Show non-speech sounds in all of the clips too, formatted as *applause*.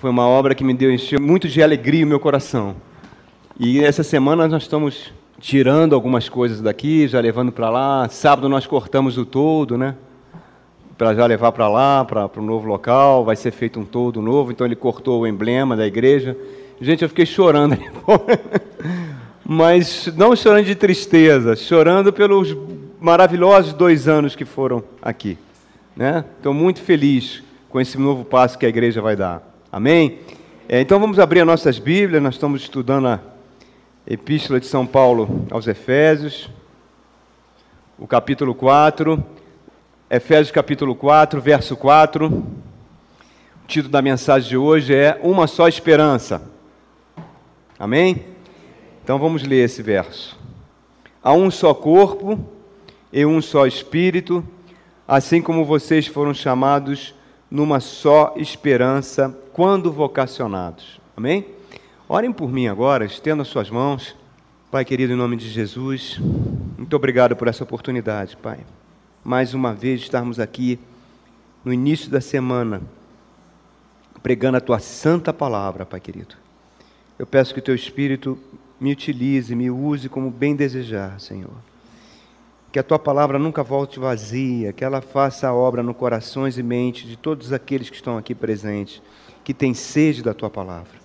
Foi uma obra que me deu encheu muito de alegria o meu coração. E essa semana nós estamos tirando algumas coisas daqui, já levando para lá. Sábado nós cortamos o todo, né? Para já levar para lá, para o novo local. Vai ser feito um todo novo. Então ele cortou o emblema da igreja. Gente, eu fiquei chorando *laughs* ali fora. Mas não chorando de tristeza, chorando pelos maravilhosos dois anos que foram aqui. Né? Estou muito feliz com esse novo passo que a igreja vai dar. Amém? É, então vamos abrir as nossas Bíblias, nós estamos estudando a Epístola de São Paulo aos Efésios, o capítulo 4, Efésios capítulo 4, verso 4. O título da mensagem de hoje é Uma só esperança. Amém? Então vamos ler esse verso. Há um só corpo e um só espírito, assim como vocês foram chamados numa só esperança quando vocacionados. Amém? Orem por mim agora, estenda suas mãos. Pai querido, em nome de Jesus, muito obrigado por essa oportunidade, Pai. Mais uma vez estarmos aqui no início da semana, pregando a tua santa palavra, Pai querido. Eu peço que o teu Espírito me utilize, me use como bem desejar, Senhor. Que a tua palavra nunca volte vazia, que ela faça a obra no corações e mentes de todos aqueles que estão aqui presentes, que têm sede da tua palavra.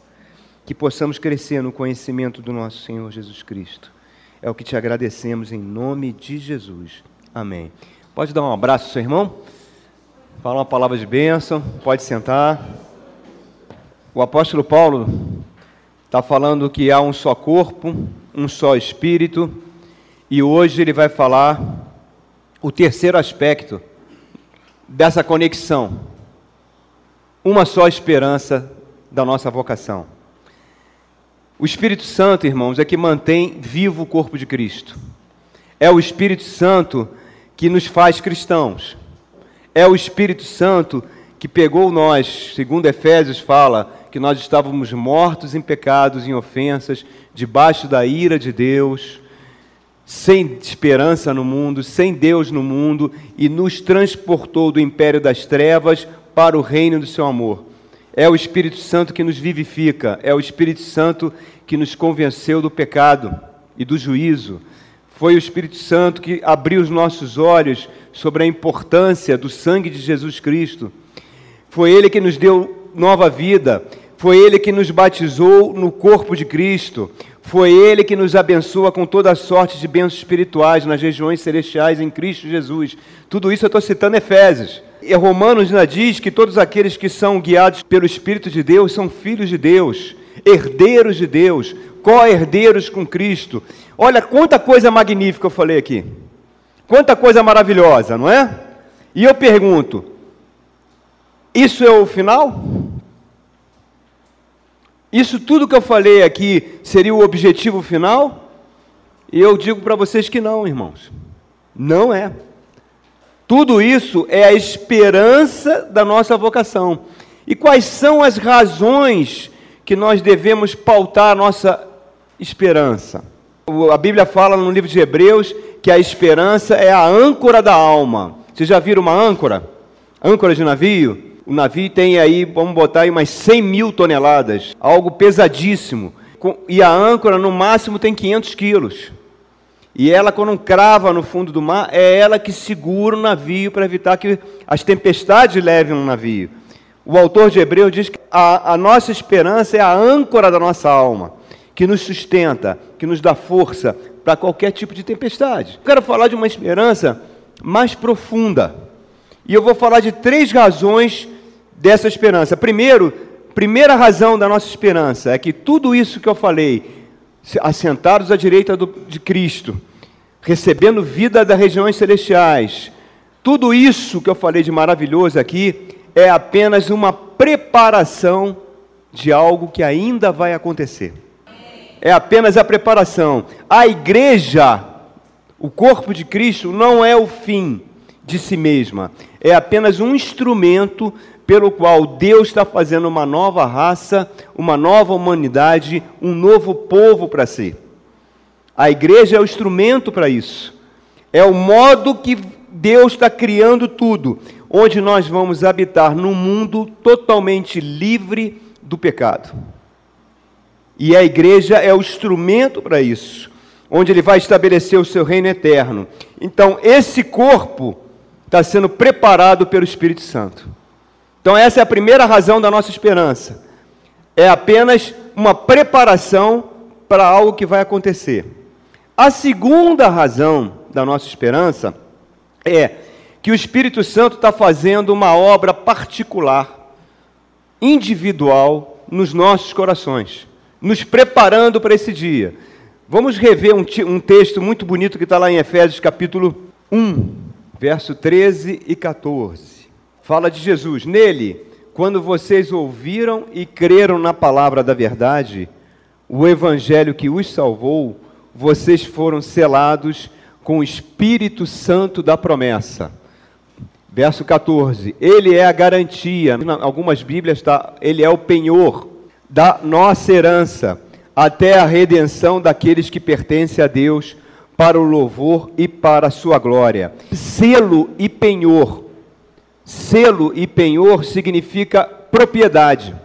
Que possamos crescer no conhecimento do nosso Senhor Jesus Cristo. É o que te agradecemos em nome de Jesus. Amém. Pode dar um abraço seu irmão? Falar uma palavra de bênção, pode sentar. O apóstolo Paulo está falando que há um só corpo, um só espírito e hoje ele vai falar o terceiro aspecto dessa conexão. Uma só esperança da nossa vocação. O Espírito Santo, irmãos, é que mantém vivo o corpo de Cristo. É o Espírito Santo que nos faz cristãos. É o Espírito Santo que pegou nós, segundo Efésios fala, que nós estávamos mortos em pecados, em ofensas, debaixo da ira de Deus sem esperança no mundo, sem Deus no mundo, e nos transportou do império das trevas para o reino do seu amor. É o Espírito Santo que nos vivifica, é o Espírito Santo que nos convenceu do pecado e do juízo. Foi o Espírito Santo que abriu os nossos olhos sobre a importância do sangue de Jesus Cristo. Foi Ele que nos deu nova vida. Foi Ele que nos batizou no corpo de Cristo. Foi Ele que nos abençoa com toda a sorte de bênçãos espirituais nas regiões celestiais em Cristo Jesus. Tudo isso eu estou citando Efésios. E Romanos ainda diz que todos aqueles que são guiados pelo Espírito de Deus são filhos de Deus, herdeiros de Deus, co-herdeiros com Cristo. Olha quanta coisa magnífica eu falei aqui. Quanta coisa maravilhosa, não é? E eu pergunto: isso é o final? Isso tudo que eu falei aqui seria o objetivo final? E eu digo para vocês que não, irmãos. Não é. Tudo isso é a esperança da nossa vocação. E quais são as razões que nós devemos pautar a nossa esperança? A Bíblia fala no livro de Hebreus que a esperança é a âncora da alma. Vocês já viram uma âncora? Âncora de navio? o navio tem aí, vamos botar aí umas 100 mil toneladas, algo pesadíssimo. E a âncora, no máximo, tem 500 quilos. E ela, quando crava no fundo do mar, é ela que segura o navio para evitar que as tempestades levem o navio. O autor de Hebreu diz que a, a nossa esperança é a âncora da nossa alma, que nos sustenta, que nos dá força para qualquer tipo de tempestade. Eu quero falar de uma esperança mais profunda. E eu vou falar de três razões dessa esperança. Primeiro, primeira razão da nossa esperança é que tudo isso que eu falei, assentados à direita do, de Cristo, recebendo vida das regiões celestiais, tudo isso que eu falei de maravilhoso aqui é apenas uma preparação de algo que ainda vai acontecer. É apenas a preparação. A igreja, o corpo de Cristo, não é o fim de si mesma, é apenas um instrumento pelo qual Deus está fazendo uma nova raça, uma nova humanidade, um novo povo para si. A igreja é o instrumento para isso. É o modo que Deus está criando tudo, onde nós vamos habitar num mundo totalmente livre do pecado. E a igreja é o instrumento para isso, onde ele vai estabelecer o seu reino eterno. Então, esse corpo está sendo preparado pelo Espírito Santo. Então, essa é a primeira razão da nossa esperança. É apenas uma preparação para algo que vai acontecer. A segunda razão da nossa esperança é que o Espírito Santo está fazendo uma obra particular, individual, nos nossos corações, nos preparando para esse dia. Vamos rever um, um texto muito bonito que está lá em Efésios capítulo 1, verso 13 e 14. Fala de Jesus. Nele, quando vocês ouviram e creram na palavra da verdade, o evangelho que os salvou, vocês foram selados com o Espírito Santo da promessa. Verso 14. Ele é a garantia, em algumas Bíblias está, ele é o penhor da nossa herança, até a redenção daqueles que pertencem a Deus, para o louvor e para a sua glória. Selo e penhor. Selo e penhor significa propriedade.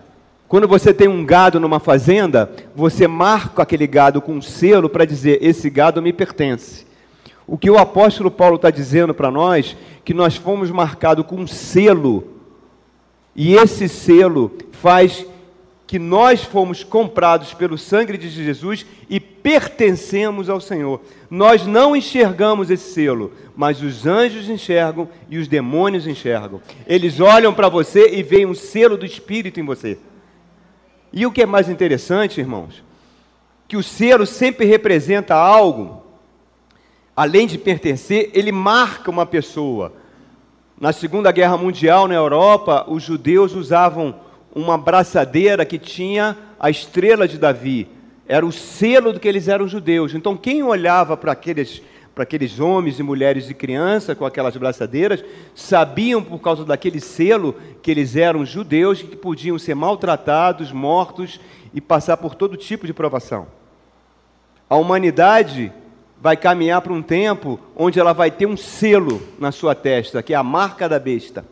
Quando você tem um gado numa fazenda, você marca aquele gado com um selo para dizer: esse gado me pertence. O que o apóstolo Paulo está dizendo para nós, que nós fomos marcados com um selo, e esse selo faz que nós fomos comprados pelo sangue de Jesus e pertencemos ao Senhor. Nós não enxergamos esse selo, mas os anjos enxergam e os demônios enxergam. Eles olham para você e veem um selo do Espírito em você. E o que é mais interessante, irmãos, que o selo sempre representa algo além de pertencer, ele marca uma pessoa. Na Segunda Guerra Mundial, na Europa, os judeus usavam uma braçadeira que tinha a estrela de Davi. Era o selo de que eles eram judeus. Então, quem olhava para aqueles, para aqueles homens e mulheres e crianças com aquelas braçadeiras, sabiam por causa daquele selo que eles eram judeus e que podiam ser maltratados, mortos e passar por todo tipo de provação. A humanidade vai caminhar para um tempo onde ela vai ter um selo na sua testa, que é a marca da besta,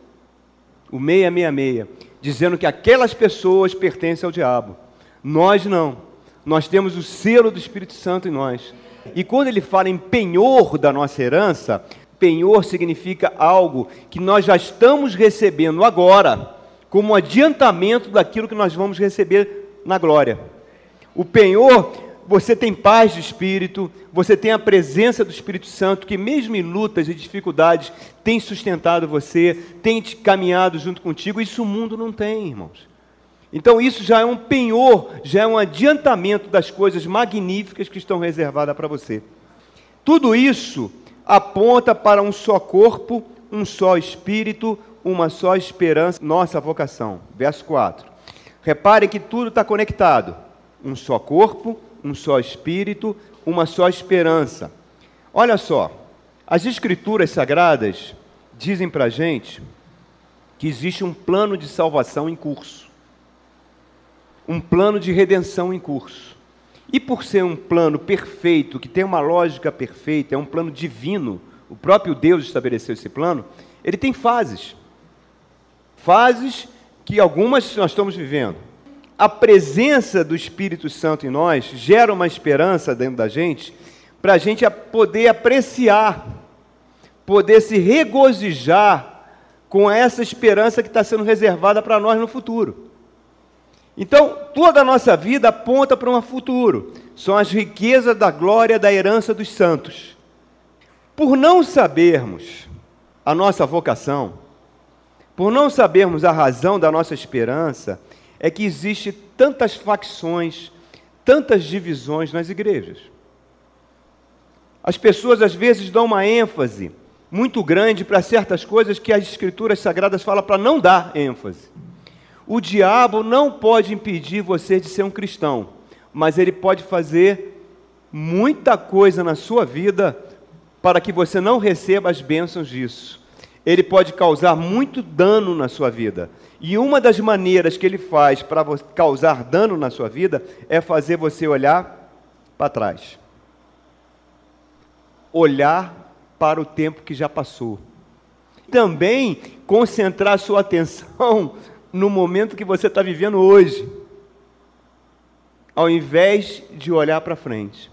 o 666, dizendo que aquelas pessoas pertencem ao diabo. Nós não. Nós temos o selo do Espírito Santo em nós. E quando ele fala em penhor da nossa herança, penhor significa algo que nós já estamos recebendo agora, como um adiantamento daquilo que nós vamos receber na glória. O penhor você tem paz de espírito, você tem a presença do Espírito Santo, que mesmo em lutas e dificuldades tem sustentado você, tem te caminhado junto contigo. Isso o mundo não tem, irmãos. Então isso já é um penhor, já é um adiantamento das coisas magníficas que estão reservadas para você. Tudo isso aponta para um só corpo, um só espírito, uma só esperança, nossa vocação. Verso 4. Reparem que tudo está conectado. Um só corpo, um só espírito, uma só esperança. Olha só, as Escrituras Sagradas dizem para a gente que existe um plano de salvação em curso, um plano de redenção em curso. E por ser um plano perfeito, que tem uma lógica perfeita, é um plano divino, o próprio Deus estabeleceu esse plano, ele tem fases. Fases que algumas nós estamos vivendo a presença do Espírito Santo em nós gera uma esperança dentro da gente, para a gente poder apreciar, poder se regozijar com essa esperança que está sendo reservada para nós no futuro. Então, toda a nossa vida aponta para um futuro. São as riquezas da glória da herança dos santos. Por não sabermos a nossa vocação, por não sabermos a razão da nossa esperança, é que existe tantas facções, tantas divisões nas igrejas. As pessoas às vezes dão uma ênfase muito grande para certas coisas que as escrituras sagradas falam para não dar ênfase. O diabo não pode impedir você de ser um cristão, mas ele pode fazer muita coisa na sua vida para que você não receba as bênçãos disso. Ele pode causar muito dano na sua vida. E uma das maneiras que ele faz para causar dano na sua vida é fazer você olhar para trás. Olhar para o tempo que já passou. Também concentrar sua atenção *laughs* no momento que você está vivendo hoje. ao invés de olhar para frente.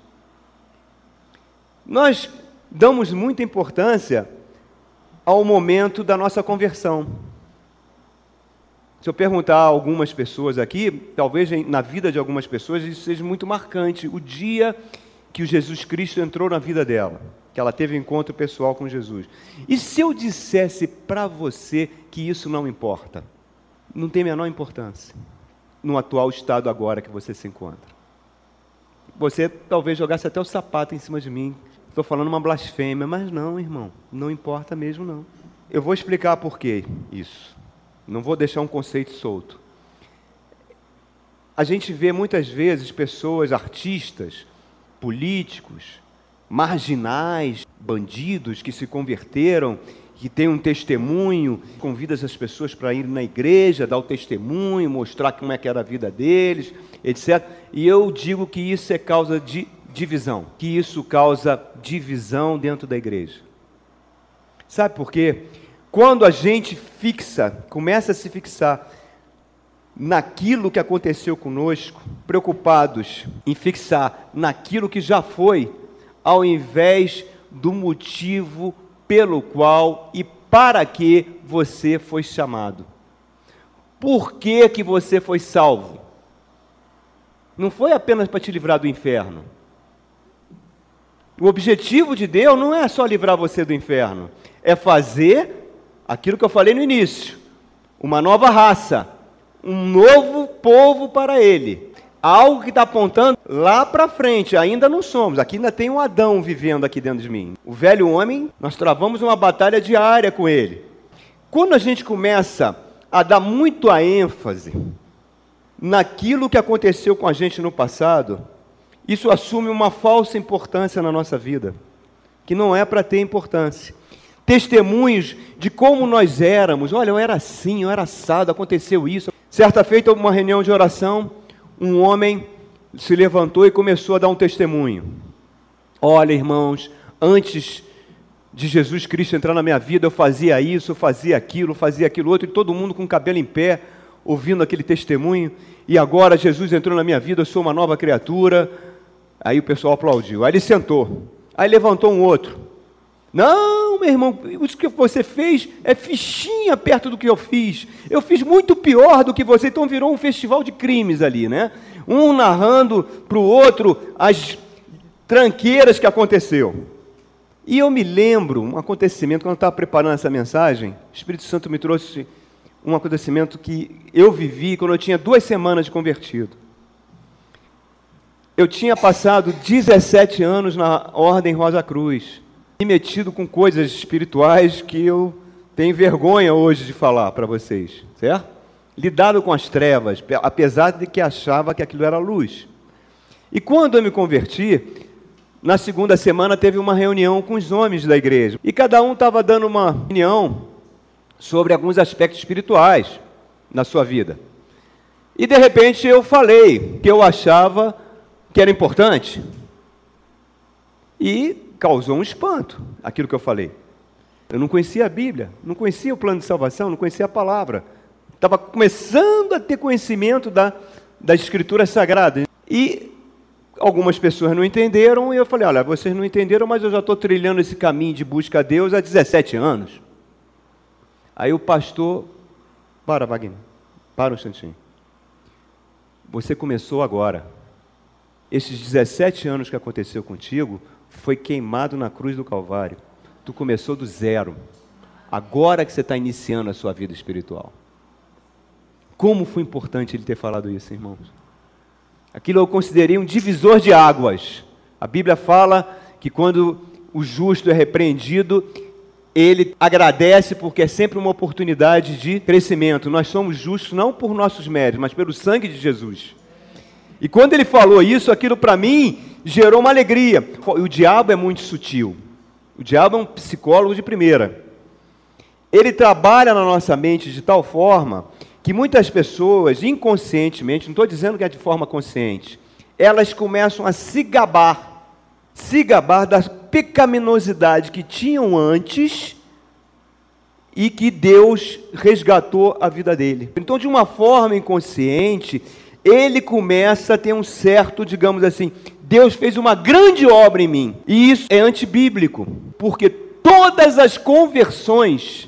Nós damos muita importância ao momento da nossa conversão. Se eu perguntar a algumas pessoas aqui, talvez na vida de algumas pessoas isso seja muito marcante, o dia que o Jesus Cristo entrou na vida dela, que ela teve um encontro pessoal com Jesus. E se eu dissesse para você que isso não importa? Não tem a menor importância no atual estado agora que você se encontra. Você talvez jogasse até o sapato em cima de mim. Estou falando uma blasfêmia, mas não, irmão, não importa mesmo não. Eu vou explicar por que isso. Não vou deixar um conceito solto. A gente vê muitas vezes pessoas, artistas, políticos, marginais, bandidos que se converteram, que têm um testemunho, convida essas pessoas para ir na igreja, dar o testemunho, mostrar como é que era a vida deles, etc. E eu digo que isso é causa de divisão, que isso causa divisão dentro da igreja. Sabe por quê? Quando a gente fixa, começa a se fixar naquilo que aconteceu conosco, preocupados em fixar naquilo que já foi, ao invés do motivo pelo qual e para que você foi chamado. Por que, que você foi salvo? Não foi apenas para te livrar do inferno. O objetivo de Deus não é só livrar você do inferno, é fazer aquilo que eu falei no início, uma nova raça, um novo povo para ele. Algo que está apontando lá para frente, ainda não somos. Aqui ainda tem um Adão vivendo aqui dentro de mim. O velho homem, nós travamos uma batalha diária com ele. Quando a gente começa a dar muito a ênfase naquilo que aconteceu com a gente no passado, isso assume uma falsa importância na nossa vida, que não é para ter importância testemunhos de como nós éramos. Olha, eu era assim, eu era assado, aconteceu isso. Certa feita, uma reunião de oração, um homem se levantou e começou a dar um testemunho. Olha, irmãos, antes de Jesus Cristo entrar na minha vida, eu fazia isso, fazia aquilo, fazia aquilo outro, e todo mundo com o cabelo em pé, ouvindo aquele testemunho, e agora Jesus entrou na minha vida, eu sou uma nova criatura. Aí o pessoal aplaudiu. Aí ele sentou. Aí levantou um outro. Não, meu irmão, isso que você fez é fichinha perto do que eu fiz. Eu fiz muito pior do que você, então virou um festival de crimes ali, né? Um narrando para o outro as tranqueiras que aconteceu. E eu me lembro um acontecimento, quando eu estava preparando essa mensagem, o Espírito Santo me trouxe um acontecimento que eu vivi quando eu tinha duas semanas de convertido. Eu tinha passado 17 anos na Ordem Rosa Cruz metido com coisas espirituais que eu tenho vergonha hoje de falar para vocês, certo? Lidado com as trevas, apesar de que achava que aquilo era luz. E quando eu me converti, na segunda semana teve uma reunião com os homens da igreja. E cada um estava dando uma opinião sobre alguns aspectos espirituais na sua vida. E de repente eu falei que eu achava que era importante. E causou um espanto aquilo que eu falei. Eu não conhecia a Bíblia, não conhecia o plano de salvação, não conhecia a palavra. Estava começando a ter conhecimento da, das escrituras sagradas. E algumas pessoas não entenderam, e eu falei: olha, vocês não entenderam, mas eu já estou trilhando esse caminho de busca a Deus há 17 anos. Aí o pastor, para, Wagner, para um instantinho. Você começou agora. Esses 17 anos que aconteceu contigo foi queimado na cruz do Calvário. Tu começou do zero. Agora que você está iniciando a sua vida espiritual. Como foi importante ele ter falado isso, irmãos? Aquilo eu considerei um divisor de águas. A Bíblia fala que quando o justo é repreendido, ele agradece porque é sempre uma oportunidade de crescimento. Nós somos justos não por nossos méritos, mas pelo sangue de Jesus. E quando ele falou isso, aquilo para mim gerou uma alegria. O diabo é muito sutil. O diabo é um psicólogo de primeira. Ele trabalha na nossa mente de tal forma que muitas pessoas, inconscientemente, não estou dizendo que é de forma consciente, elas começam a se gabar, se gabar da pecaminosidade que tinham antes e que Deus resgatou a vida dele. Então, de uma forma inconsciente, ele começa a ter um certo, digamos assim, Deus fez uma grande obra em mim. E isso é antibíblico, porque todas as conversões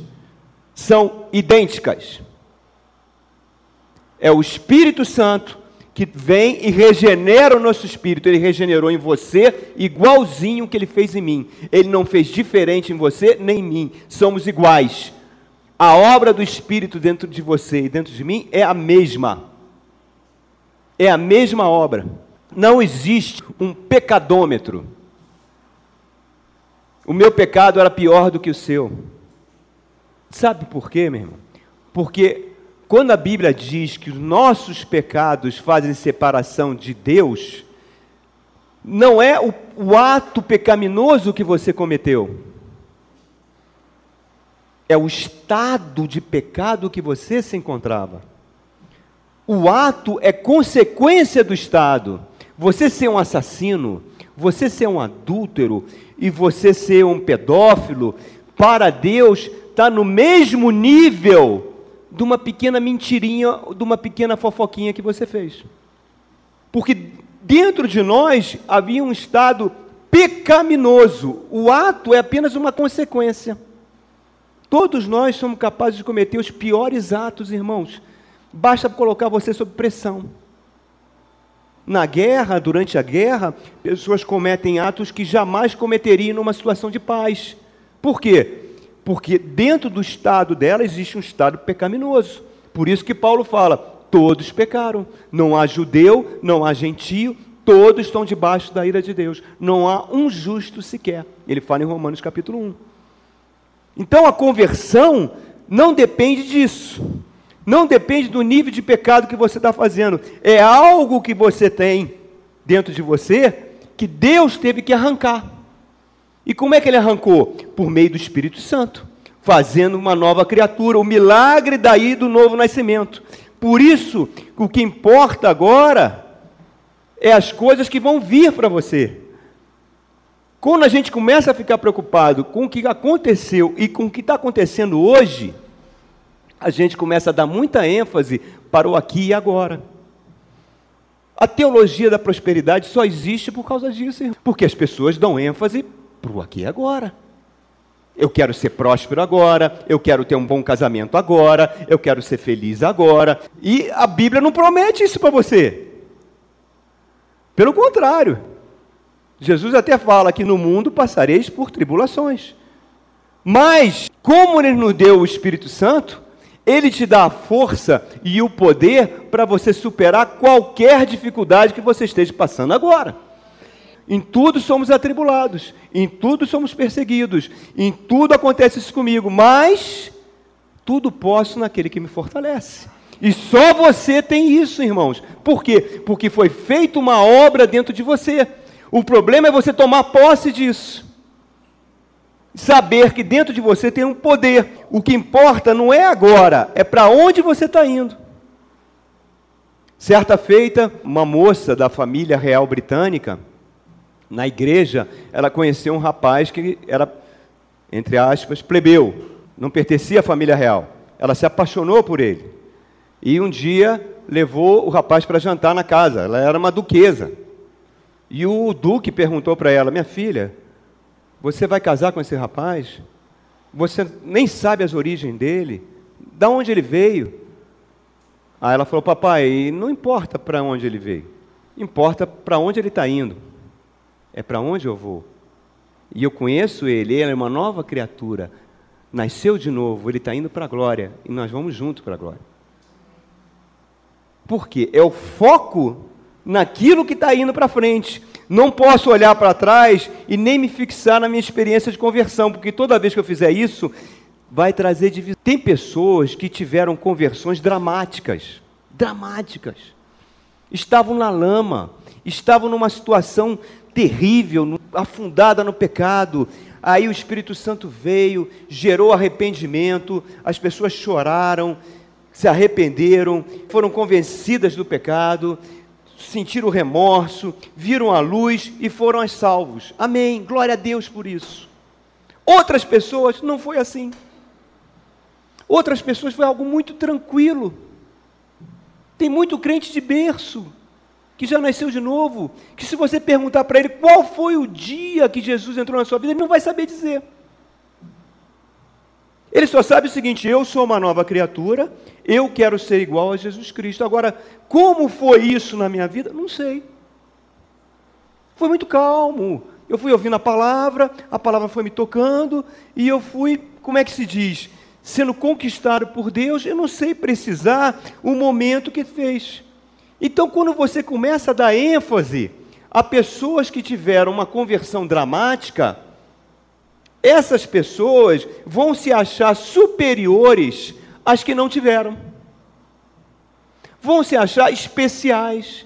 são idênticas. É o Espírito Santo que vem e regenera o nosso espírito. Ele regenerou em você igualzinho que ele fez em mim. Ele não fez diferente em você nem em mim. Somos iguais. A obra do Espírito dentro de você e dentro de mim é a mesma. É a mesma obra. Não existe um pecadômetro. O meu pecado era pior do que o seu. Sabe por quê, meu irmão? Porque quando a Bíblia diz que os nossos pecados fazem separação de Deus, não é o, o ato pecaminoso que você cometeu, é o estado de pecado que você se encontrava. O ato é consequência do estado. Você ser um assassino, você ser um adúltero e você ser um pedófilo, para Deus está no mesmo nível de uma pequena mentirinha, de uma pequena fofoquinha que você fez. Porque dentro de nós havia um estado pecaminoso. O ato é apenas uma consequência. Todos nós somos capazes de cometer os piores atos, irmãos. Basta colocar você sob pressão. Na guerra, durante a guerra, pessoas cometem atos que jamais cometeriam numa situação de paz. Por quê? Porque dentro do estado dela existe um estado pecaminoso. Por isso que Paulo fala: todos pecaram. Não há judeu, não há gentio, todos estão debaixo da ira de Deus. Não há um justo sequer. Ele fala em Romanos capítulo 1. Então a conversão não depende disso. Não depende do nível de pecado que você está fazendo. É algo que você tem dentro de você que Deus teve que arrancar. E como é que ele arrancou? Por meio do Espírito Santo, fazendo uma nova criatura, o milagre daí do novo nascimento. Por isso, o que importa agora é as coisas que vão vir para você. Quando a gente começa a ficar preocupado com o que aconteceu e com o que está acontecendo hoje, a gente começa a dar muita ênfase para o aqui e agora. A teologia da prosperidade só existe por causa disso, porque as pessoas dão ênfase para o aqui e agora. Eu quero ser próspero agora, eu quero ter um bom casamento agora, eu quero ser feliz agora. E a Bíblia não promete isso para você. Pelo contrário, Jesus até fala que no mundo passareis por tribulações. Mas, como Ele nos deu o Espírito Santo, Ele te dá a força e o poder para você superar qualquer dificuldade que você esteja passando agora. Em tudo somos atribulados, em tudo somos perseguidos, em tudo acontece isso comigo, mas tudo posso naquele que me fortalece. E só você tem isso, irmãos. Por quê? Porque foi feita uma obra dentro de você. O problema é você tomar posse disso. Saber que dentro de você tem um poder. O que importa não é agora, é para onde você está indo. Certa feita, uma moça da família real britânica, na igreja, ela conheceu um rapaz que era, entre aspas, plebeu, não pertencia à família real. Ela se apaixonou por ele. E um dia levou o rapaz para jantar na casa. Ela era uma duquesa. E o duque perguntou para ela: Minha filha, você vai casar com esse rapaz? Você nem sabe as origens dele? Da onde ele veio? Aí ela falou: Papai, não importa para onde ele veio, importa para onde ele está indo é para onde eu vou. E eu conheço ele, ele é uma nova criatura. Nasceu de novo, ele está indo para a glória. E nós vamos junto para a glória. Por quê? É o foco naquilo que está indo para frente. Não posso olhar para trás e nem me fixar na minha experiência de conversão, porque toda vez que eu fizer isso, vai trazer divisão. Tem pessoas que tiveram conversões dramáticas dramáticas. Estavam na lama, estavam numa situação terrível, afundada no pecado. Aí o Espírito Santo veio, gerou arrependimento, as pessoas choraram, se arrependeram, foram convencidas do pecado, sentiram remorso, viram a luz e foram salvos. Amém. Glória a Deus por isso. Outras pessoas não foi assim. Outras pessoas foi algo muito tranquilo. Tem muito crente de berço, que já nasceu de novo, que se você perguntar para ele qual foi o dia que Jesus entrou na sua vida, ele não vai saber dizer. Ele só sabe o seguinte: eu sou uma nova criatura, eu quero ser igual a Jesus Cristo. Agora, como foi isso na minha vida? Não sei. Foi muito calmo. Eu fui ouvindo a palavra, a palavra foi me tocando, e eu fui, como é que se diz? Sendo conquistado por Deus, eu não sei precisar o momento que fez. Então, quando você começa a dar ênfase a pessoas que tiveram uma conversão dramática, essas pessoas vão se achar superiores às que não tiveram. Vão se achar especiais.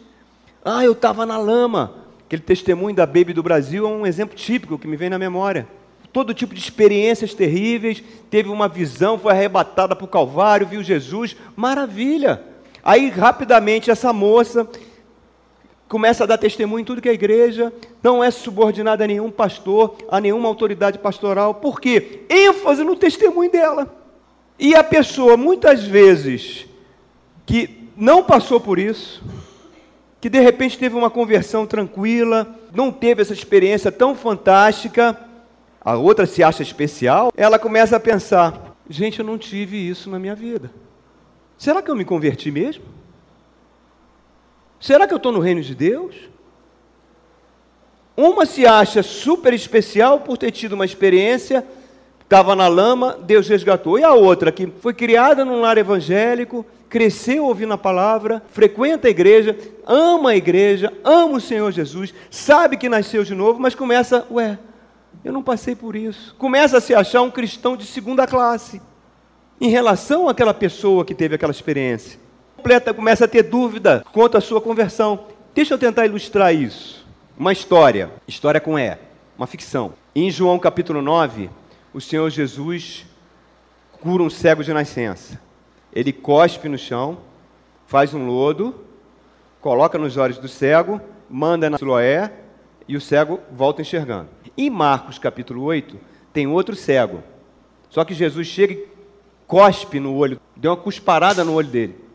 Ah, eu estava na lama. Aquele testemunho da Baby do Brasil é um exemplo típico que me vem na memória. Todo tipo de experiências terríveis, teve uma visão, foi arrebatada para o Calvário, viu Jesus, maravilha. Aí rapidamente essa moça começa a dar testemunho em tudo que é igreja, não é subordinada a nenhum pastor, a nenhuma autoridade pastoral. Por quê? ênfase no testemunho dela. E a pessoa, muitas vezes, que não passou por isso, que de repente teve uma conversão tranquila, não teve essa experiência tão fantástica, a outra se acha especial, ela começa a pensar: gente, eu não tive isso na minha vida. Será que eu me converti mesmo? Será que eu estou no reino de Deus? Uma se acha super especial por ter tido uma experiência, estava na lama, Deus resgatou. E a outra, que foi criada num lar evangélico, cresceu ouvindo a palavra, frequenta a igreja, ama a igreja, ama o Senhor Jesus, sabe que nasceu de novo, mas começa, ué, eu não passei por isso. Começa a se achar um cristão de segunda classe em relação àquela pessoa que teve aquela experiência completa, começa a ter dúvida quanto à sua conversão. Deixa eu tentar ilustrar isso. Uma história, história com E, uma ficção. Em João capítulo 9, o Senhor Jesus cura um cego de nascença. Ele cospe no chão, faz um lodo, coloca nos olhos do cego, manda na Siloé e o cego volta enxergando. Em Marcos capítulo 8, tem outro cego. Só que Jesus chega e cospe no olho, deu uma cusparada no olho dele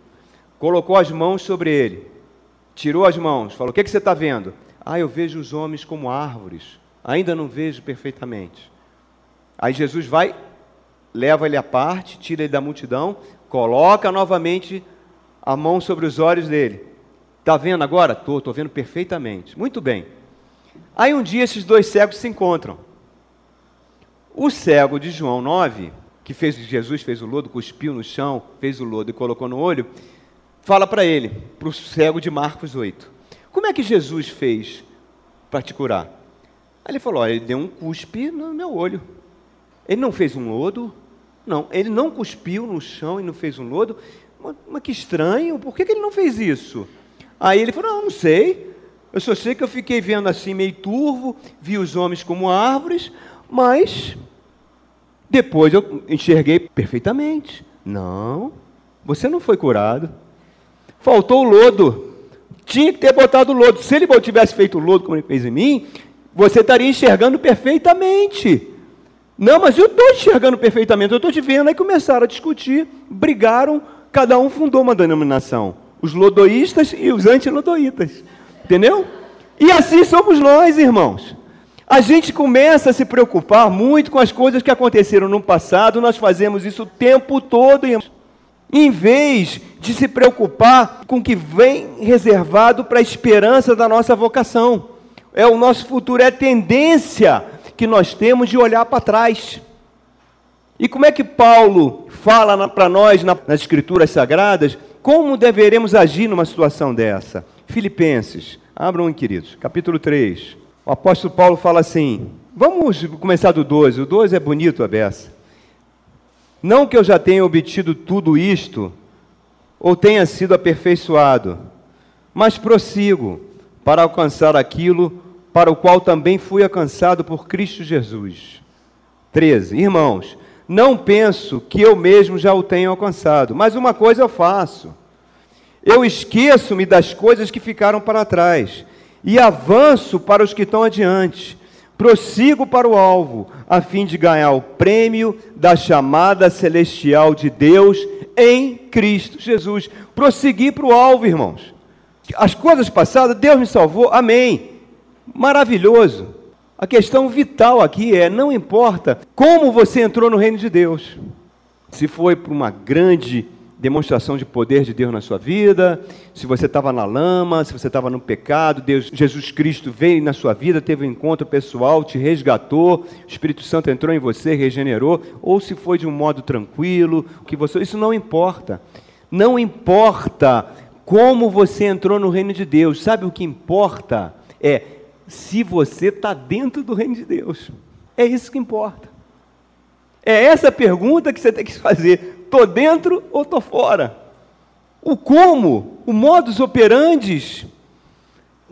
colocou as mãos sobre ele, tirou as mãos, falou: O que, que você está vendo? Ah, eu vejo os homens como árvores, ainda não vejo perfeitamente. Aí Jesus vai, leva ele à parte, tira ele da multidão, coloca novamente a mão sobre os olhos dele. Está vendo agora? Estou, estou vendo perfeitamente. Muito bem. Aí um dia esses dois cegos se encontram. O cego de João 9, que fez Jesus fez o lodo, cuspiu no chão, fez o lodo e colocou no olho, fala para ele, para o cego de Marcos 8: Como é que Jesus fez para te curar? Aí ele falou: Ele deu um cuspe no meu olho. Ele não fez um lodo? Não, ele não cuspiu no chão e não fez um lodo. Mas, mas que estranho, por que, que ele não fez isso? Aí ele falou: Não, não sei. Eu só sei que eu fiquei vendo assim meio turvo, vi os homens como árvores, mas depois eu enxerguei perfeitamente. Não, você não foi curado. Faltou o lodo. Tinha que ter botado o lodo. Se ele tivesse feito o lodo como ele fez em mim, você estaria enxergando perfeitamente. Não, mas eu estou enxergando perfeitamente, eu estou te vendo. Aí começaram a discutir, brigaram, cada um fundou uma denominação. Os lodoístas e os antilodoítas. Entendeu? E assim somos nós, irmãos. A gente começa a se preocupar muito com as coisas que aconteceram no passado, nós fazemos isso o tempo todo, irmãos em vez de se preocupar com o que vem reservado para a esperança da nossa vocação. É o nosso futuro, é a tendência que nós temos de olhar para trás. E como é que Paulo fala para nós nas Escrituras Sagradas como deveremos agir numa situação dessa? Filipenses, abram, queridos, capítulo 3. O apóstolo Paulo fala assim: vamos começar do 12, o 12 é bonito a beça. Não que eu já tenha obtido tudo isto, ou tenha sido aperfeiçoado, mas prossigo para alcançar aquilo para o qual também fui alcançado por Cristo Jesus. 13. Irmãos, não penso que eu mesmo já o tenha alcançado, mas uma coisa eu faço. Eu esqueço-me das coisas que ficaram para trás e avanço para os que estão adiante Prossigo para o alvo, a fim de ganhar o prêmio da chamada celestial de Deus em Cristo Jesus. Prosseguir para o alvo, irmãos. As coisas passadas, Deus me salvou, amém. Maravilhoso. A questão vital aqui é: não importa como você entrou no reino de Deus, se foi por uma grande demonstração de poder de Deus na sua vida, se você estava na lama, se você estava no pecado, Deus, Jesus Cristo veio na sua vida, teve um encontro pessoal, te resgatou, o Espírito Santo entrou em você, regenerou, ou se foi de um modo tranquilo, que você, isso não importa. Não importa como você entrou no reino de Deus. Sabe o que importa é se você está dentro do reino de Deus. É isso que importa. É essa pergunta que você tem que fazer Estou dentro ou estou fora? O como, o modus operandi,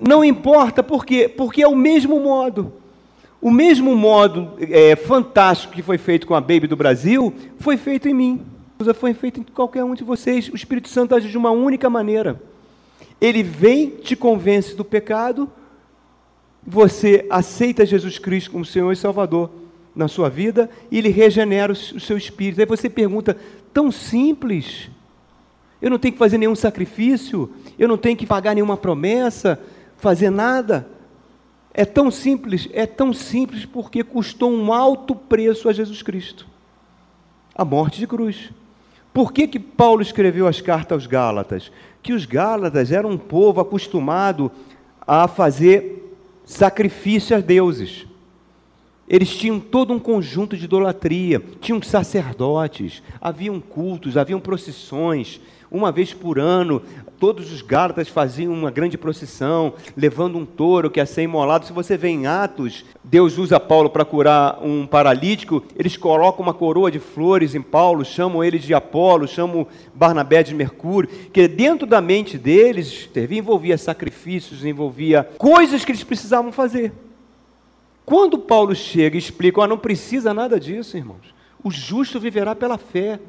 não importa, por quê? Porque é o mesmo modo. O mesmo modo é, fantástico que foi feito com a Baby do Brasil, foi feito em mim. Foi feito em qualquer um de vocês. O Espírito Santo age de uma única maneira. Ele vem, te convence do pecado, você aceita Jesus Cristo como Senhor e Salvador na sua vida e ele regenera o seu espírito. Aí você pergunta: tão simples. Eu não tenho que fazer nenhum sacrifício, eu não tenho que pagar nenhuma promessa, fazer nada. É tão simples, é tão simples porque custou um alto preço a Jesus Cristo a morte de cruz. Por que, que Paulo escreveu as cartas aos Gálatas? Que os Gálatas eram um povo acostumado a fazer sacrifício a deuses. Eles tinham todo um conjunto de idolatria, tinham sacerdotes, haviam cultos, haviam procissões. Uma vez por ano, todos os gálatas faziam uma grande procissão, levando um touro que ia ser imolado. Se você vê em Atos, Deus usa Paulo para curar um paralítico, eles colocam uma coroa de flores em Paulo, chamam ele de Apolo, chamam Barnabé de Mercúrio, que dentro da mente deles envolvia sacrifícios, envolvia coisas que eles precisavam fazer. Quando Paulo chega e explica, oh, não precisa nada disso, irmãos. O justo viverá pela fé.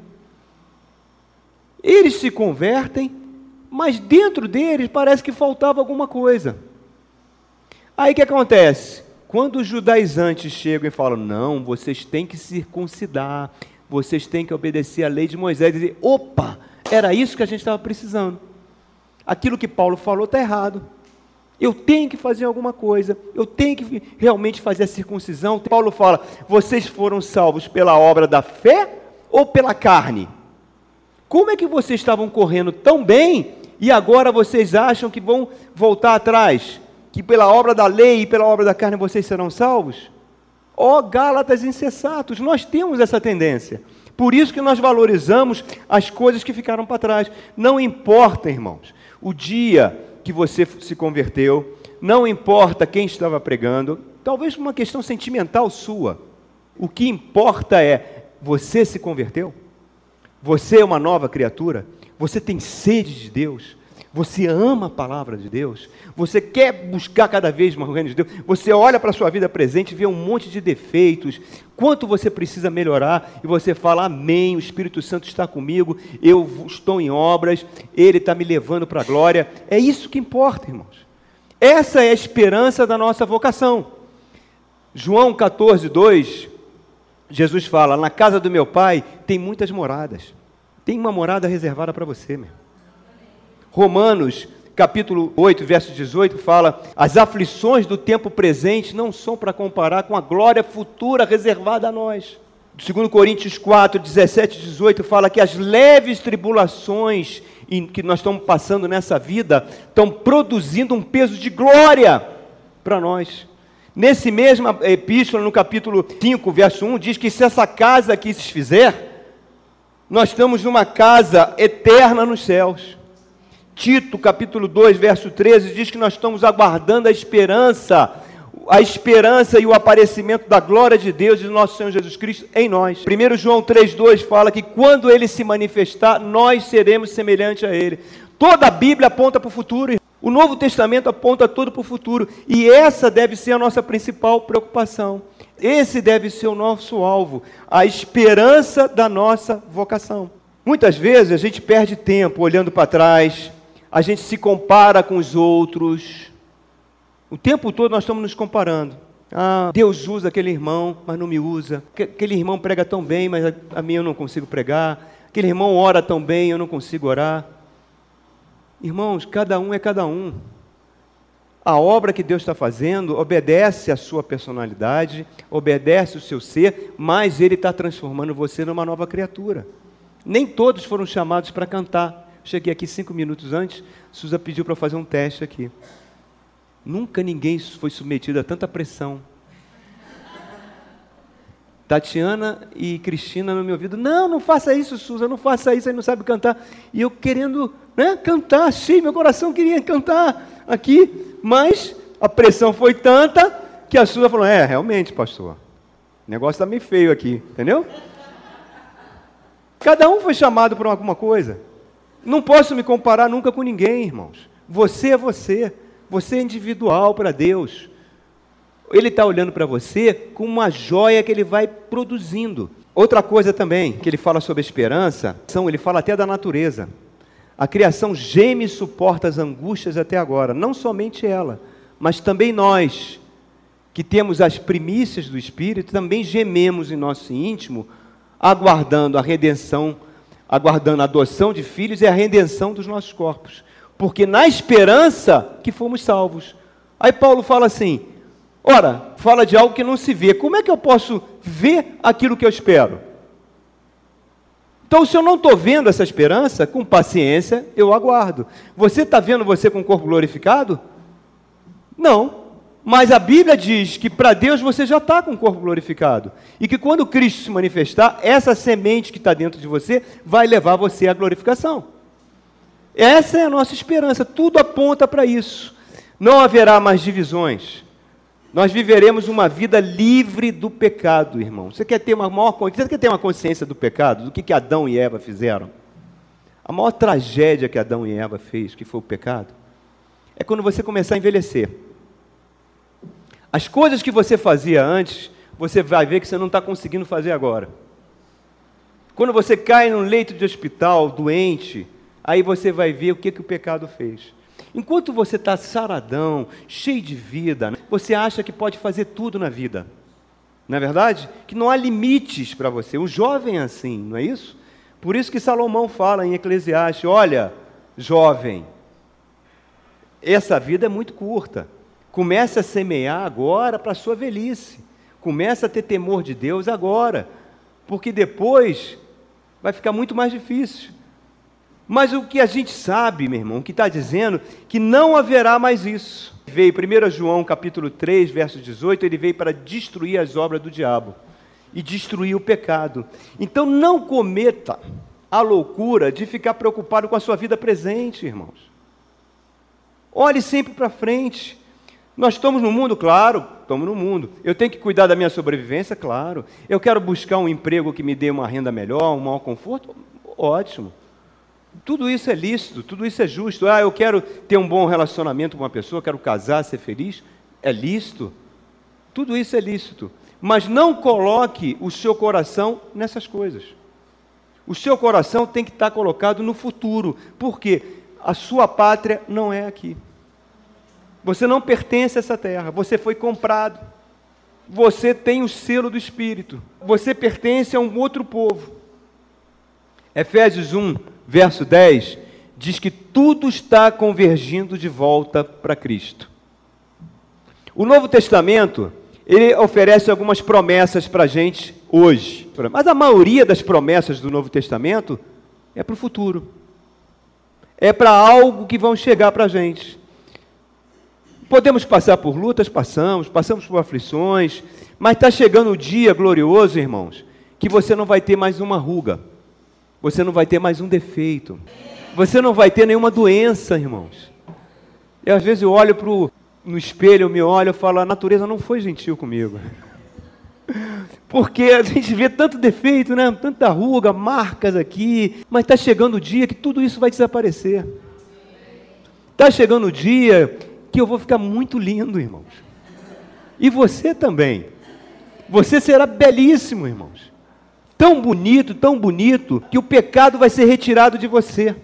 Eles se convertem, mas dentro deles parece que faltava alguma coisa. Aí o que acontece? Quando os judaizantes chegam e falam, não, vocês têm que circuncidar, vocês têm que obedecer à lei de Moisés, dizem, opa, era isso que a gente estava precisando. Aquilo que Paulo falou está errado. Eu tenho que fazer alguma coisa, eu tenho que realmente fazer a circuncisão. Paulo fala: vocês foram salvos pela obra da fé ou pela carne? Como é que vocês estavam correndo tão bem e agora vocês acham que vão voltar atrás? Que pela obra da lei e pela obra da carne vocês serão salvos? Ó oh, Gálatas insensatos, nós temos essa tendência. Por isso que nós valorizamos as coisas que ficaram para trás. Não importa, irmãos, o dia que você se converteu, não importa quem estava pregando, talvez uma questão sentimental sua. O que importa é: você se converteu? Você é uma nova criatura? Você tem sede de Deus? Você ama a palavra de Deus? Você quer buscar cada vez mais o reino de Deus? Você olha para a sua vida presente e vê um monte de defeitos, quanto você precisa melhorar, e você fala: Amém, o Espírito Santo está comigo, eu estou em obras, Ele está me levando para a glória. É isso que importa, irmãos. Essa é a esperança da nossa vocação. João 14, 2, Jesus fala: Na casa do meu pai tem muitas moradas. Tem uma morada reservada para você, meu. Romanos, capítulo 8, verso 18, fala: As aflições do tempo presente não são para comparar com a glória futura reservada a nós. 2 Coríntios 4, 17 e 18 fala que as leves tribulações que nós estamos passando nessa vida estão produzindo um peso de glória para nós. Nesse mesmo epístola, no capítulo 5, verso 1, diz que se essa casa aqui se fizer, nós estamos numa casa eterna nos céus. Tito, capítulo 2, verso 13, diz que nós estamos aguardando a esperança, a esperança e o aparecimento da glória de Deus e do nosso Senhor Jesus Cristo em nós. 1 João 3,2 fala que quando ele se manifestar, nós seremos semelhantes a ele. Toda a Bíblia aponta para o futuro. O Novo Testamento aponta tudo para o futuro. E essa deve ser a nossa principal preocupação. Esse deve ser o nosso alvo, a esperança da nossa vocação. Muitas vezes a gente perde tempo olhando para trás, a gente se compara com os outros. O tempo todo nós estamos nos comparando. Ah, Deus usa aquele irmão, mas não me usa. Aquele irmão prega tão bem, mas a, mim eu não consigo pregar. Aquele irmão ora tão bem, eu não consigo orar. Irmãos, cada um é cada um. A obra que Deus está fazendo obedece à sua personalidade, obedece o seu ser, mas Ele está transformando você numa nova criatura. Nem todos foram chamados para cantar. Cheguei aqui cinco minutos antes, Suza pediu para fazer um teste aqui. Nunca ninguém foi submetido a tanta pressão. Tatiana e Cristina no meu ouvido, não, não faça isso, Suza, não faça isso, aí não sabe cantar. E eu querendo né, cantar, sim, meu coração queria cantar aqui, mas a pressão foi tanta que a Suza falou: É, realmente, pastor, o negócio está meio feio aqui, entendeu? Cada um foi chamado por alguma coisa. Não posso me comparar nunca com ninguém, irmãos. Você é você. Você é individual para Deus. Ele está olhando para você com uma joia que ele vai produzindo. Outra coisa também que ele fala sobre esperança, são ele fala até da natureza. A criação geme e suporta as angústias até agora, não somente ela, mas também nós, que temos as primícias do Espírito, também gememos em nosso íntimo, aguardando a redenção, aguardando a adoção de filhos e a redenção dos nossos corpos. Porque na esperança que fomos salvos. Aí Paulo fala assim: ora, fala de algo que não se vê. Como é que eu posso ver aquilo que eu espero? Então, se eu não estou vendo essa esperança, com paciência, eu aguardo. Você está vendo você com o corpo glorificado? Não. Mas a Bíblia diz que para Deus você já está com o corpo glorificado. E que quando Cristo se manifestar, essa semente que está dentro de você vai levar você à glorificação. Essa é a nossa esperança, tudo aponta para isso. Não haverá mais divisões. Nós viveremos uma vida livre do pecado, irmão. Você quer ter uma maior, você quer ter uma consciência do pecado, do que, que Adão e Eva fizeram? A maior tragédia que Adão e Eva fez, que foi o pecado, é quando você começar a envelhecer. As coisas que você fazia antes, você vai ver que você não está conseguindo fazer agora. Quando você cai num leito de hospital, doente, aí você vai ver o que, que o pecado fez. Enquanto você está saradão, cheio de vida, né, você acha que pode fazer tudo na vida. Não é verdade? Que não há limites para você. O jovem é assim, não é isso? Por isso que Salomão fala em Eclesiastes: olha, jovem, essa vida é muito curta. Comece a semear agora para a sua velhice. Comece a ter temor de Deus agora. Porque depois vai ficar muito mais difícil. Mas o que a gente sabe, meu irmão, que está dizendo que não haverá mais isso. Veio 1 João capítulo 3, verso 18, ele veio para destruir as obras do diabo e destruir o pecado. Então não cometa a loucura de ficar preocupado com a sua vida presente, irmãos. Olhe sempre para frente. Nós estamos no mundo, claro, estamos no mundo. Eu tenho que cuidar da minha sobrevivência, claro. Eu quero buscar um emprego que me dê uma renda melhor, um maior conforto, ótimo. Tudo isso é lícito, tudo isso é justo. Ah, eu quero ter um bom relacionamento com uma pessoa, quero casar, ser feliz. É lícito. Tudo isso é lícito. Mas não coloque o seu coração nessas coisas. O seu coração tem que estar colocado no futuro. porque A sua pátria não é aqui. Você não pertence a essa terra. Você foi comprado. Você tem o selo do Espírito. Você pertence a um outro povo. Efésios 1, verso 10, diz que tudo está convergindo de volta para Cristo. O Novo Testamento, ele oferece algumas promessas para a gente hoje. Mas a maioria das promessas do Novo Testamento é para o futuro. É para algo que vão chegar para a gente. Podemos passar por lutas, passamos, passamos por aflições, mas está chegando o dia glorioso, irmãos, que você não vai ter mais uma ruga você não vai ter mais um defeito. Você não vai ter nenhuma doença, irmãos. E às vezes eu olho pro, no espelho, eu me olho e falo, a natureza não foi gentil comigo. *laughs* Porque a gente vê tanto defeito, né? tanta ruga, marcas aqui, mas está chegando o dia que tudo isso vai desaparecer. Está chegando o dia que eu vou ficar muito lindo, irmãos. E você também. Você será belíssimo, irmãos tão bonito, tão bonito, que o pecado vai ser retirado de você.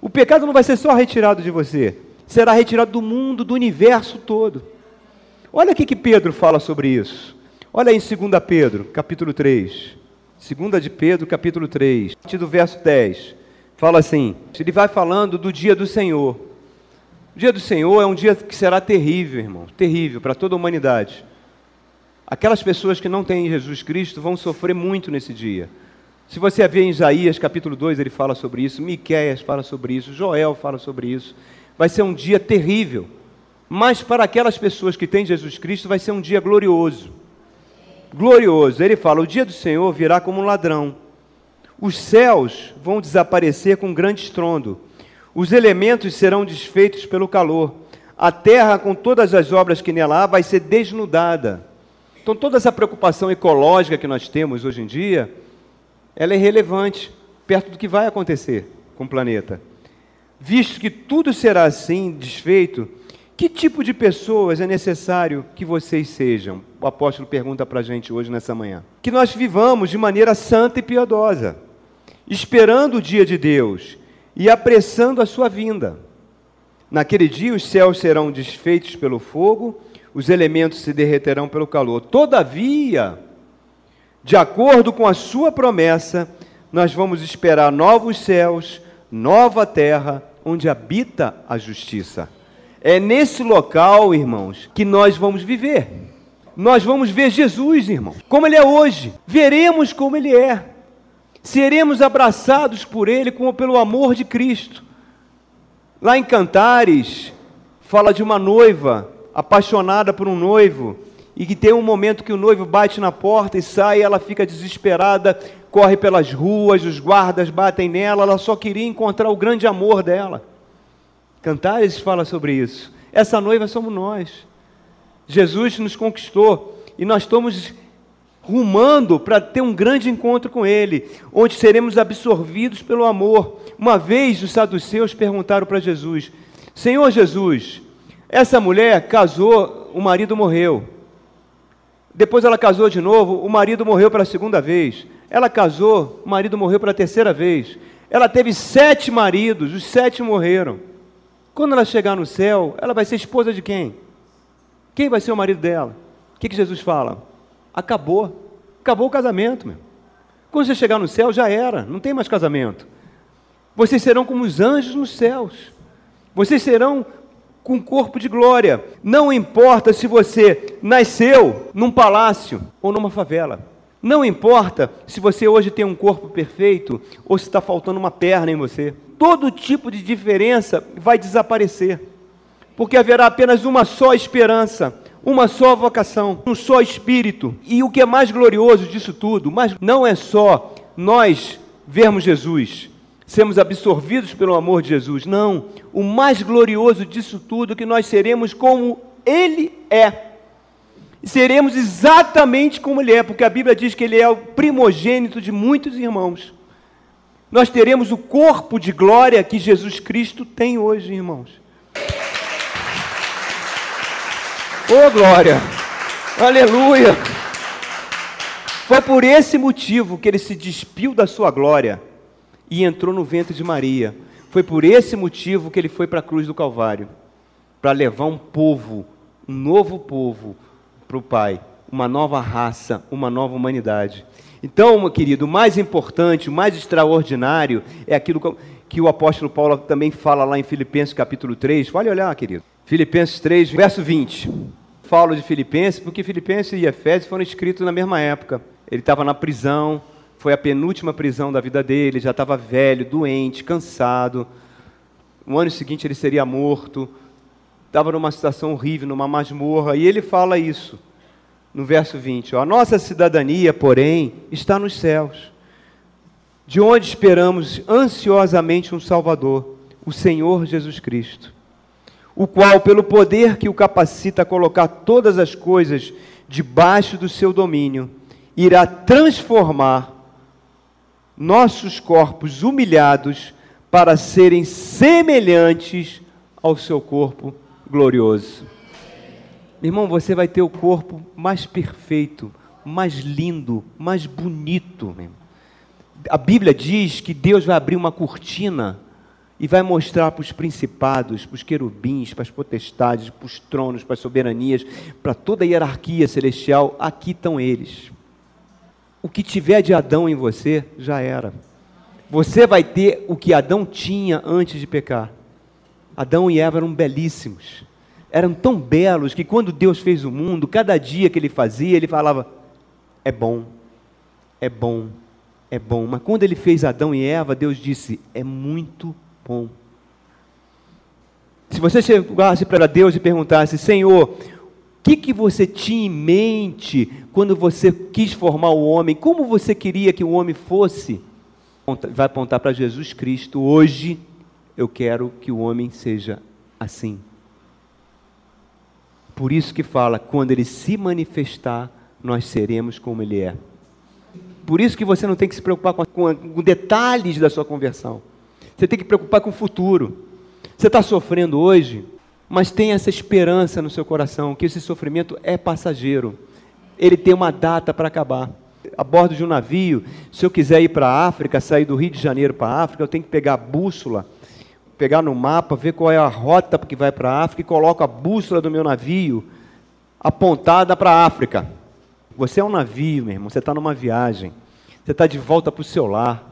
O pecado não vai ser só retirado de você, será retirado do mundo, do universo todo. Olha o que Pedro fala sobre isso. Olha aí em 2 Pedro, capítulo 3. 2 de Pedro, capítulo 3, a partir do verso 10. Fala assim: ele vai falando do dia do Senhor. O dia do Senhor é um dia que será terrível, irmão, terrível para toda a humanidade. Aquelas pessoas que não têm Jesus Cristo vão sofrer muito nesse dia. Se você ver em Isaías capítulo 2, ele fala sobre isso, Miqueias fala sobre isso, Joel fala sobre isso. Vai ser um dia terrível. Mas para aquelas pessoas que têm Jesus Cristo vai ser um dia glorioso. Glorioso. Ele fala: "O dia do Senhor virá como um ladrão. Os céus vão desaparecer com grande estrondo. Os elementos serão desfeitos pelo calor. A terra com todas as obras que nela há vai ser desnudada." Então toda essa preocupação ecológica que nós temos hoje em dia, ela é irrelevante perto do que vai acontecer com o planeta. Visto que tudo será assim, desfeito, que tipo de pessoas é necessário que vocês sejam? O apóstolo pergunta para a gente hoje nessa manhã. Que nós vivamos de maneira santa e piedosa, esperando o dia de Deus e apressando a sua vinda. Naquele dia os céus serão desfeitos pelo fogo, os elementos se derreterão pelo calor. Todavia, de acordo com a sua promessa, nós vamos esperar novos céus, nova terra, onde habita a justiça. É nesse local, irmãos, que nós vamos viver. Nós vamos ver Jesus, irmão, como ele é hoje. Veremos como ele é. Seremos abraçados por ele como pelo amor de Cristo. Lá em Cantares, fala de uma noiva apaixonada por um noivo e que tem um momento que o noivo bate na porta e sai, ela fica desesperada, corre pelas ruas, os guardas batem nela, ela só queria encontrar o grande amor dela. Cantares fala sobre isso. Essa noiva somos nós. Jesus nos conquistou e nós estamos rumando para ter um grande encontro com Ele, onde seremos absorvidos pelo amor. Uma vez os saduceus perguntaram para Jesus: Senhor Jesus, essa mulher casou, o marido morreu. Depois ela casou de novo, o marido morreu pela segunda vez. Ela casou, o marido morreu pela terceira vez. Ela teve sete maridos, os sete morreram. Quando ela chegar no céu, ela vai ser esposa de quem? Quem vai ser o marido dela? O que, que Jesus fala? Acabou. Acabou o casamento, meu. Quando você chegar no céu, já era, não tem mais casamento. Vocês serão como os anjos nos céus. Vocês serão com corpo de glória. Não importa se você nasceu num palácio ou numa favela. Não importa se você hoje tem um corpo perfeito ou se está faltando uma perna em você. Todo tipo de diferença vai desaparecer. Porque haverá apenas uma só esperança, uma só vocação, um só espírito. E o que é mais glorioso disso tudo, mas não é só nós vermos Jesus, sermos absorvidos pelo amor de Jesus. Não, o mais glorioso disso tudo é que nós seremos como Ele é. Seremos exatamente como Ele é, porque a Bíblia diz que Ele é o primogênito de muitos irmãos. Nós teremos o corpo de glória que Jesus Cristo tem hoje, irmãos. Oh glória! Aleluia! Foi por esse motivo que ele se despiu da sua glória e entrou no ventre de Maria. Foi por esse motivo que ele foi para a cruz do Calvário para levar um povo, um novo povo para o Pai, uma nova raça, uma nova humanidade. Então, meu querido, o mais importante, o mais extraordinário é aquilo que o apóstolo Paulo também fala lá em Filipenses capítulo 3. Pode olhar, querido. Filipenses 3, verso 20. Falo de Filipenses porque Filipenses e Efésios foram escritos na mesma época. Ele estava na prisão, foi a penúltima prisão da vida dele, já estava velho, doente, cansado. No ano seguinte ele seria morto. Estava numa situação horrível, numa masmorra, e ele fala isso no verso 20: ó, A nossa cidadania, porém, está nos céus, de onde esperamos ansiosamente um Salvador, o Senhor Jesus Cristo, o qual, pelo poder que o capacita a colocar todas as coisas debaixo do seu domínio, irá transformar nossos corpos humilhados para serem semelhantes ao seu corpo glorioso. Irmão, você vai ter o corpo mais perfeito, mais lindo, mais bonito. A Bíblia diz que Deus vai abrir uma cortina e vai mostrar para os principados, para os querubins, para as potestades, para os tronos, para as soberanias, para toda a hierarquia celestial, aqui estão eles. O que tiver de Adão em você, já era. Você vai ter o que Adão tinha antes de pecar. Adão e Eva eram belíssimos. Eram tão belos que quando Deus fez o mundo, cada dia que ele fazia, ele falava: é bom, é bom, é bom. Mas quando ele fez Adão e Eva, Deus disse: é muito bom bom. Se você chegasse para Deus e perguntasse, Senhor, o que, que você tinha em mente quando você quis formar o homem? Como você queria que o homem fosse? Vai apontar para Jesus Cristo. Hoje eu quero que o homem seja assim. Por isso que fala, quando ele se manifestar, nós seremos como ele é. Por isso que você não tem que se preocupar com, com, com detalhes da sua conversão. Você tem que preocupar com o futuro. Você está sofrendo hoje, mas tem essa esperança no seu coração que esse sofrimento é passageiro. Ele tem uma data para acabar. A bordo de um navio, se eu quiser ir para a África, sair do Rio de Janeiro para a África, eu tenho que pegar a bússola, pegar no mapa, ver qual é a rota que vai para a África e coloco a bússola do meu navio apontada para a África. Você é um navio, meu irmão, você está numa viagem, você está de volta para o seu lar.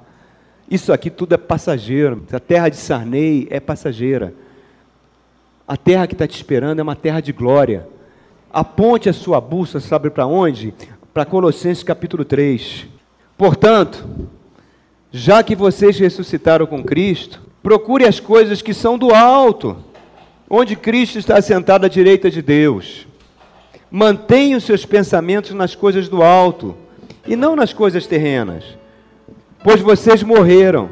Isso aqui tudo é passageiro. A terra de Sarney é passageira. A terra que está te esperando é uma terra de glória. Aponte a sua bússola, sabe para onde? Para Colossenses capítulo 3. Portanto, já que vocês ressuscitaram com Cristo, procure as coisas que são do alto, onde Cristo está sentado à direita de Deus. Mantenha os seus pensamentos nas coisas do alto e não nas coisas terrenas pois vocês morreram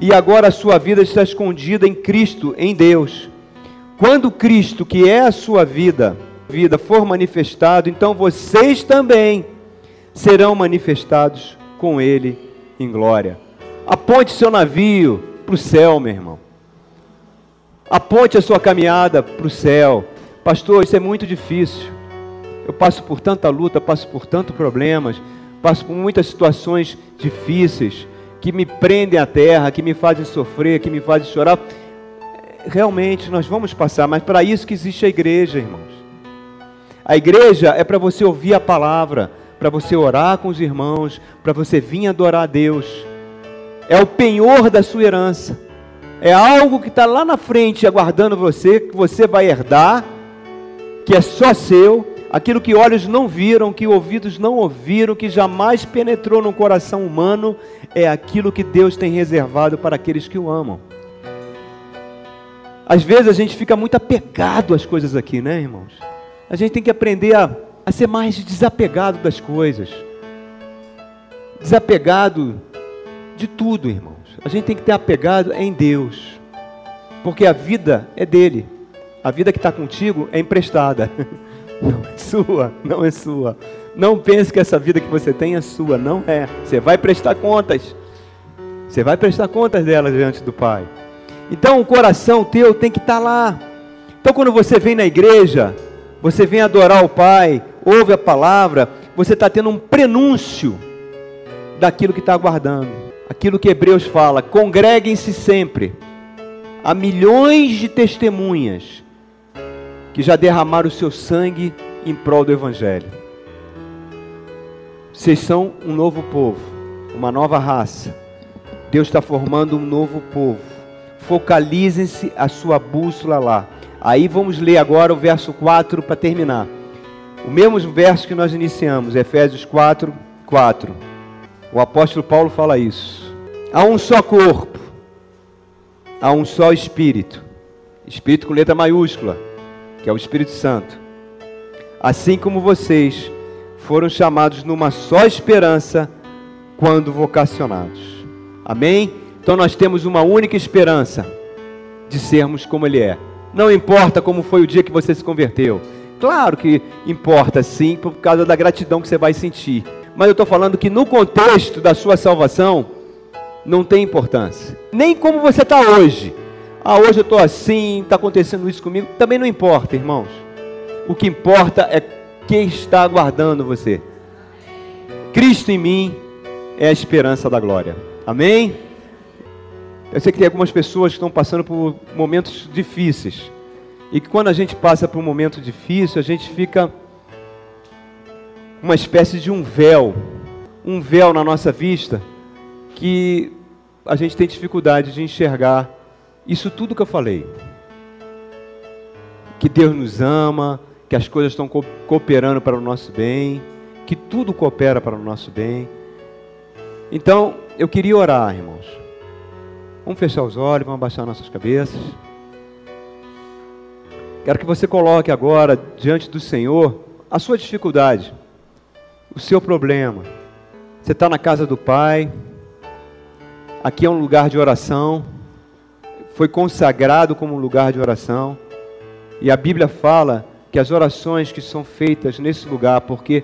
e agora a sua vida está escondida em Cristo, em Deus. Quando Cristo, que é a sua vida, vida for manifestado, então vocês também serão manifestados com ele em glória. Aponte seu navio para o céu, meu irmão. Aponte a sua caminhada para o céu. Pastor, isso é muito difícil. Eu passo por tanta luta, passo por tantos problemas passo por muitas situações difíceis que me prendem à terra, que me fazem sofrer, que me fazem chorar. Realmente nós vamos passar, mas para isso que existe a igreja, irmãos. A igreja é para você ouvir a palavra, para você orar com os irmãos, para você vir adorar a Deus. É o penhor da sua herança. É algo que está lá na frente aguardando você, que você vai herdar, que é só seu, aquilo que olhos não viram, que ouvidos não ouviram, que jamais penetrou no coração humano, é aquilo que Deus tem reservado para aqueles que o amam. Às vezes a gente fica muito apegado às coisas aqui, né, irmãos? A gente tem que aprender a, a ser mais desapegado das coisas, desapegado de tudo, irmãos. A gente tem que ter apegado em Deus, porque a vida é dele, a vida que está contigo é emprestada. *laughs* Não é sua, não é sua. Não pense que essa vida que você tem é sua, não é. Você vai prestar contas. Você vai prestar contas dela diante do Pai. Então o coração teu tem que estar lá. Então quando você vem na igreja, você vem adorar o Pai, ouve a palavra, você está tendo um prenúncio daquilo que está aguardando. Aquilo que Hebreus fala: congreguem-se sempre. Há milhões de testemunhas que já derramaram o seu sangue em prol do Evangelho. Vocês são um novo povo, uma nova raça. Deus está formando um novo povo. Focalizem-se a sua bússola lá. Aí vamos ler agora o verso 4 para terminar. O mesmo verso que nós iniciamos, Efésios 4, 4. O apóstolo Paulo fala isso. Há um só corpo, há um só espírito. Espírito com letra maiúscula que é o Espírito Santo. Assim como vocês foram chamados numa só esperança quando vocacionados. Amém? Então nós temos uma única esperança de sermos como Ele é. Não importa como foi o dia que você se converteu. Claro que importa sim, por causa da gratidão que você vai sentir. Mas eu estou falando que no contexto da sua salvação, não tem importância. Nem como você está hoje. Ah, hoje eu estou assim, está acontecendo isso comigo. Também não importa, irmãos. O que importa é quem está aguardando você. Cristo em mim é a esperança da glória. Amém? Eu sei que tem algumas pessoas que estão passando por momentos difíceis. E que quando a gente passa por um momento difícil, a gente fica uma espécie de um véu, um véu na nossa vista, que a gente tem dificuldade de enxergar isso tudo que eu falei. Que Deus nos ama, que as coisas estão cooperando para o nosso bem, que tudo coopera para o nosso bem. Então, eu queria orar, irmãos. Vamos fechar os olhos, vamos abaixar nossas cabeças. Quero que você coloque agora diante do Senhor a sua dificuldade, o seu problema. Você está na casa do Pai, aqui é um lugar de oração, foi consagrado como um lugar de oração, e a Bíblia fala que as orações que são feitas nesse lugar, porque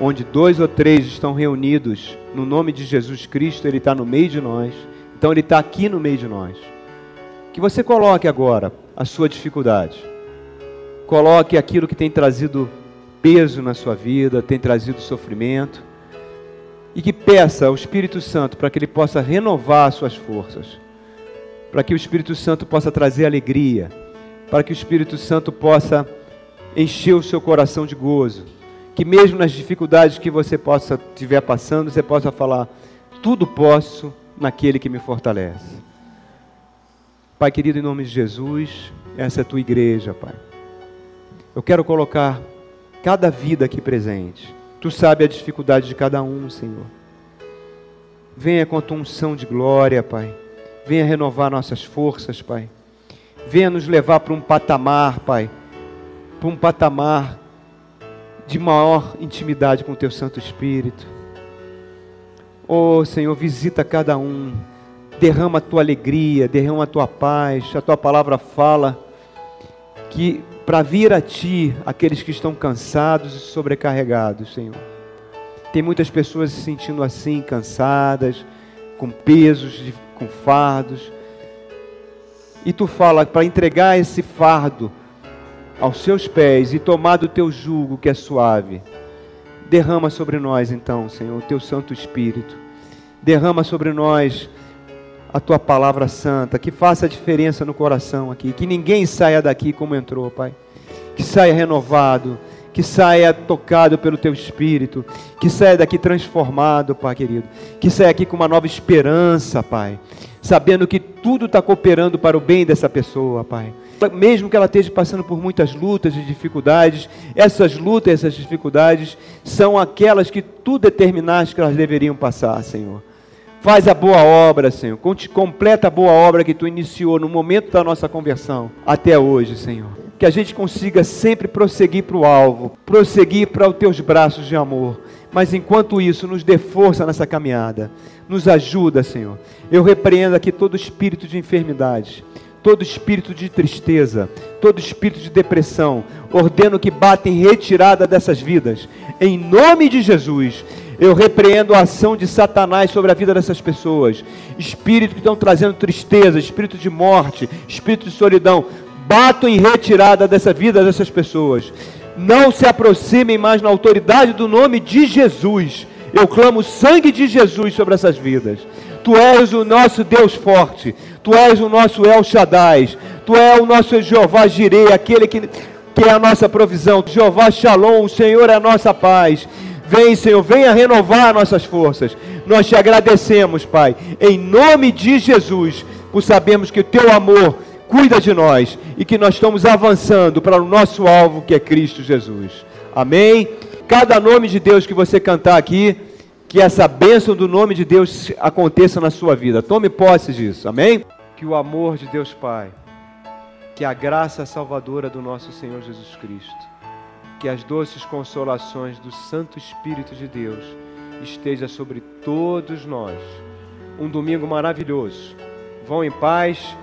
onde dois ou três estão reunidos no nome de Jesus Cristo, Ele está no meio de nós, então Ele está aqui no meio de nós. Que você coloque agora a sua dificuldade. Coloque aquilo que tem trazido peso na sua vida, tem trazido sofrimento. E que peça ao Espírito Santo para que ele possa renovar as suas forças. Para que o Espírito Santo possa trazer alegria. Para que o Espírito Santo possa encher o seu coração de gozo. Que mesmo nas dificuldades que você possa estiver passando, você possa falar: tudo posso naquele que me fortalece. Pai querido, em nome de Jesus, essa é a tua igreja, Pai. Eu quero colocar cada vida aqui presente. Tu sabe a dificuldade de cada um, Senhor. Venha com a tua unção de glória, Pai. Venha renovar nossas forças, Pai. Venha nos levar para um patamar, Pai. Para um patamar de maior intimidade com o teu Santo Espírito. Oh, Senhor, visita cada um. Derrama a tua alegria, derrama a tua paz. A tua palavra fala que para vir a Ti aqueles que estão cansados e sobrecarregados, Senhor. Tem muitas pessoas se sentindo assim, cansadas, com pesos, com fardos. E Tu fala para entregar esse fardo aos Seus pés e tomar do Teu jugo que é suave. Derrama sobre nós, então, Senhor, o Teu Santo Espírito. Derrama sobre nós a tua palavra santa, que faça a diferença no coração aqui, que ninguém saia daqui como entrou, Pai. Que saia renovado, que saia tocado pelo teu espírito, que saia daqui transformado, Pai querido. Que saia aqui com uma nova esperança, Pai. Sabendo que tudo está cooperando para o bem dessa pessoa, Pai. Mesmo que ela esteja passando por muitas lutas e dificuldades, essas lutas, essas dificuldades são aquelas que tu determinaste que elas deveriam passar, Senhor. Faz a boa obra, Senhor. Completa a boa obra que tu iniciou no momento da nossa conversão até hoje, Senhor. Que a gente consiga sempre prosseguir para o alvo, prosseguir para os teus braços de amor. Mas enquanto isso, nos dê força nessa caminhada. Nos ajuda, Senhor. Eu repreendo aqui todo espírito de enfermidade, todo espírito de tristeza, todo espírito de depressão. Ordeno que bata em retirada dessas vidas. Em nome de Jesus eu repreendo a ação de Satanás sobre a vida dessas pessoas. Espíritos que estão trazendo tristeza, espírito de morte, espírito de solidão. Bato em retirada dessa vida dessas pessoas. Não se aproximem mais na autoridade do nome de Jesus. Eu clamo o sangue de Jesus sobre essas vidas. Tu és o nosso Deus forte. Tu és o nosso El Shaddai. Tu és o nosso Jeová Jireh, aquele que, que é a nossa provisão. Jeová Shalom, o Senhor é a nossa paz. Vem, Senhor, venha renovar nossas forças. Nós te agradecemos, Pai, em nome de Jesus, por sabermos que o teu amor cuida de nós e que nós estamos avançando para o nosso alvo, que é Cristo Jesus. Amém? Cada nome de Deus que você cantar aqui, que essa bênção do nome de Deus aconteça na sua vida. Tome posse disso. Amém? Que o amor de Deus Pai, que a graça salvadora do nosso Senhor Jesus Cristo que as doces consolações do Santo Espírito de Deus esteja sobre todos nós. Um domingo maravilhoso. Vão em paz